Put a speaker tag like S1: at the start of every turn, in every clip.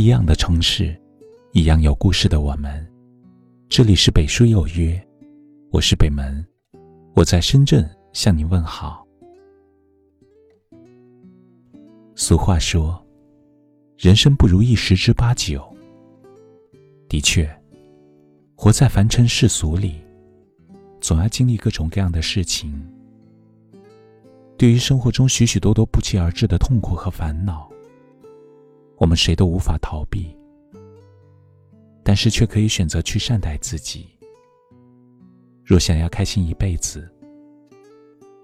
S1: 一样的城市，一样有故事的我们。这里是北书有约，我是北门，我在深圳向你问好。俗话说，人生不如意十之八九。的确，活在凡尘世俗里，总要经历各种各样的事情。对于生活中许许多多不期而至的痛苦和烦恼，我们谁都无法逃避。但是却可以选择去善待自己。若想要开心一辈子，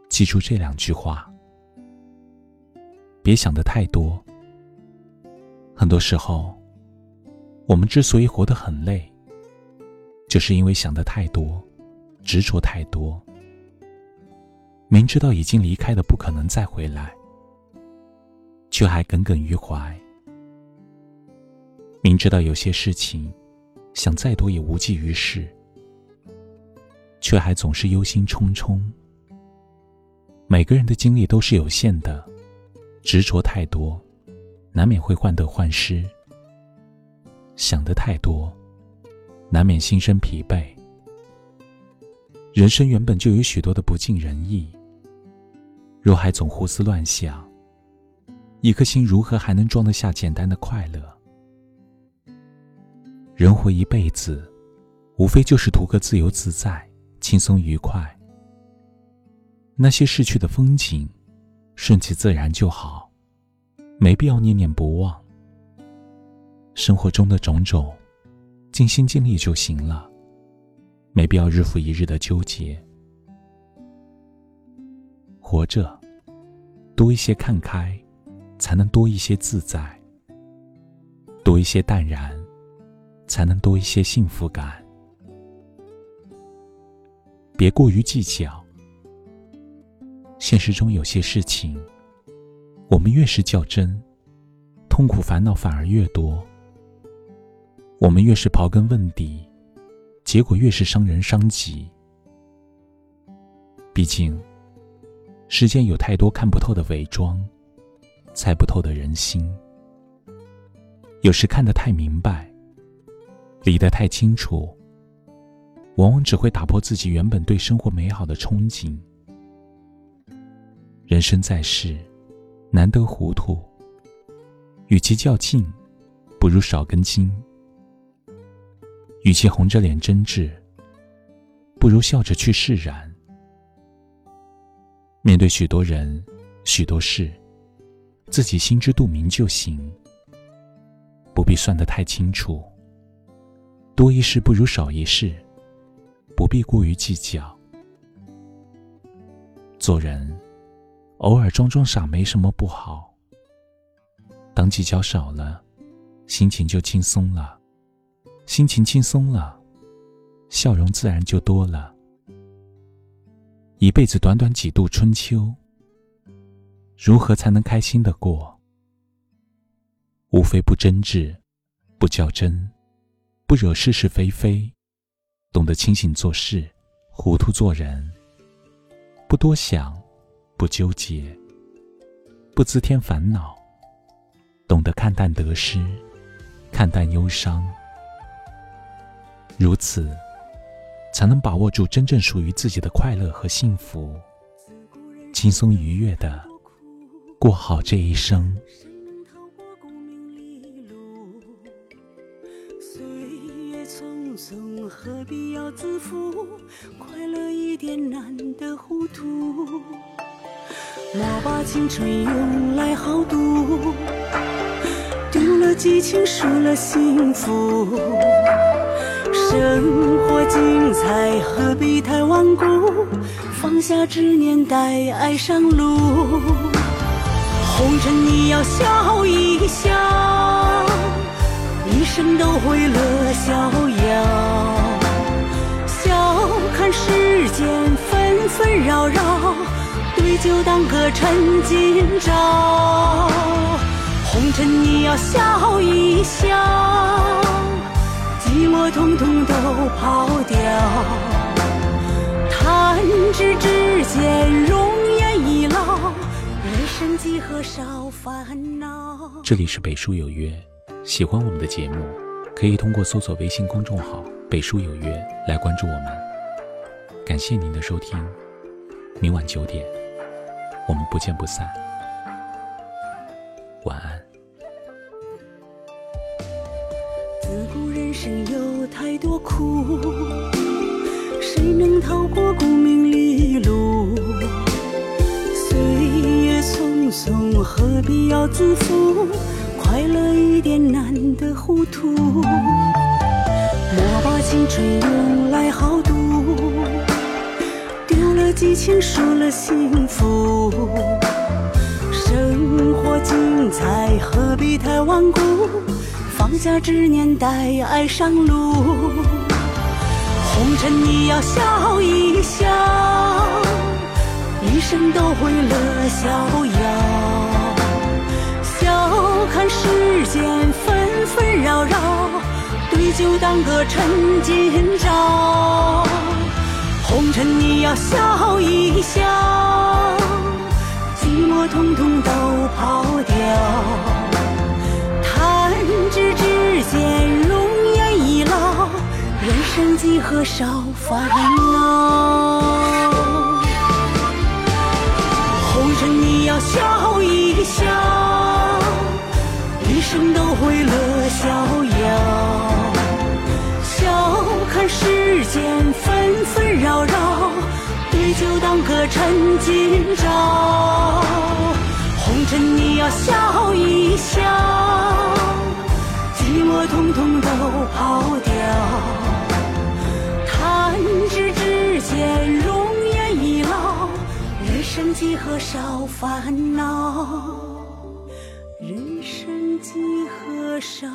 S1: 记住这两句话：别想的太多。很多时候，我们之所以活得很累，就是因为想的太多，执着太多。明知道已经离开的不可能再回来，却还耿耿于怀。明知道有些事情。想再多也无济于事，却还总是忧心忡忡。每个人的精力都是有限的，执着太多，难免会患得患失；想的太多，难免心生疲惫。人生原本就有许多的不尽人意，若还总胡思乱想，一颗心如何还能装得下简单的快乐？人活一辈子，无非就是图个自由自在、轻松愉快。那些逝去的风景，顺其自然就好，没必要念念不忘。生活中的种种，尽心尽力就行了，没必要日复一日的纠结。活着，多一些看开，才能多一些自在；多一些淡然。才能多一些幸福感。别过于计较。现实中有些事情，我们越是较真，痛苦烦恼反而越多；我们越是刨根问底，结果越是伤人伤己。毕竟，世间有太多看不透的伪装，猜不透的人心。有时看得太明白。理得太清楚，往往只会打破自己原本对生活美好的憧憬。人生在世，难得糊涂。与其较劲，不如少根筋；与其红着脸争执，不如笑着去释然。面对许多人、许多事，自己心知肚明就行，不必算得太清楚。多一事不如少一事，不必过于计较。做人，偶尔装装傻没什么不好。当计较少了，心情就轻松了；心情轻松了，笑容自然就多了。一辈子短短几度春秋，如何才能开心的过？无非不争执，不较真。不惹是是非非，懂得清醒做事，糊涂做人。不多想，不纠结，不滋添烦恼。懂得看淡得失，看淡忧伤。如此，才能把握住真正属于自己的快乐和幸福，轻松愉悦的过好这一生。
S2: 要自负？快乐一点难得糊涂。莫把青春用来豪赌，丢了激情，输了幸福。生活精彩，何必太顽固？放下执念，带爱上路。红尘你要笑一笑，一生都会乐逍对酒当歌趁今朝。红尘你要笑一笑，寂寞统统都抛掉。弹指之间，容颜已老，人生几何少烦恼。
S1: 这里是北书有约。喜欢我们的节目，可以通过搜索微信公众号“北书有约”来关注我们。感谢您的收听，明晚九点，我们不见不散。晚安。
S2: 自古人生有太多苦，谁能逃过功名利禄？岁月匆匆，何必要自负？快乐一点难得糊涂。莫把青春用来豪赌，了激情，输了幸福。生活精彩，何必太顽固？放下执念，带爱上路。红尘你要笑一笑，一生都会乐逍遥。笑看世间纷纷扰扰，对酒当歌趁今朝。红尘你要笑一笑，寂寞统统都抛掉。弹指之间，容颜已老，人生几何少烦恼。红尘你要笑一笑，一生都会乐逍遥。笑看世间纷纷扰对酒当歌趁今朝。红尘你要笑一笑，寂寞统统都抛掉。弹指之间，容颜已老，人生几何少烦恼，人生几何少。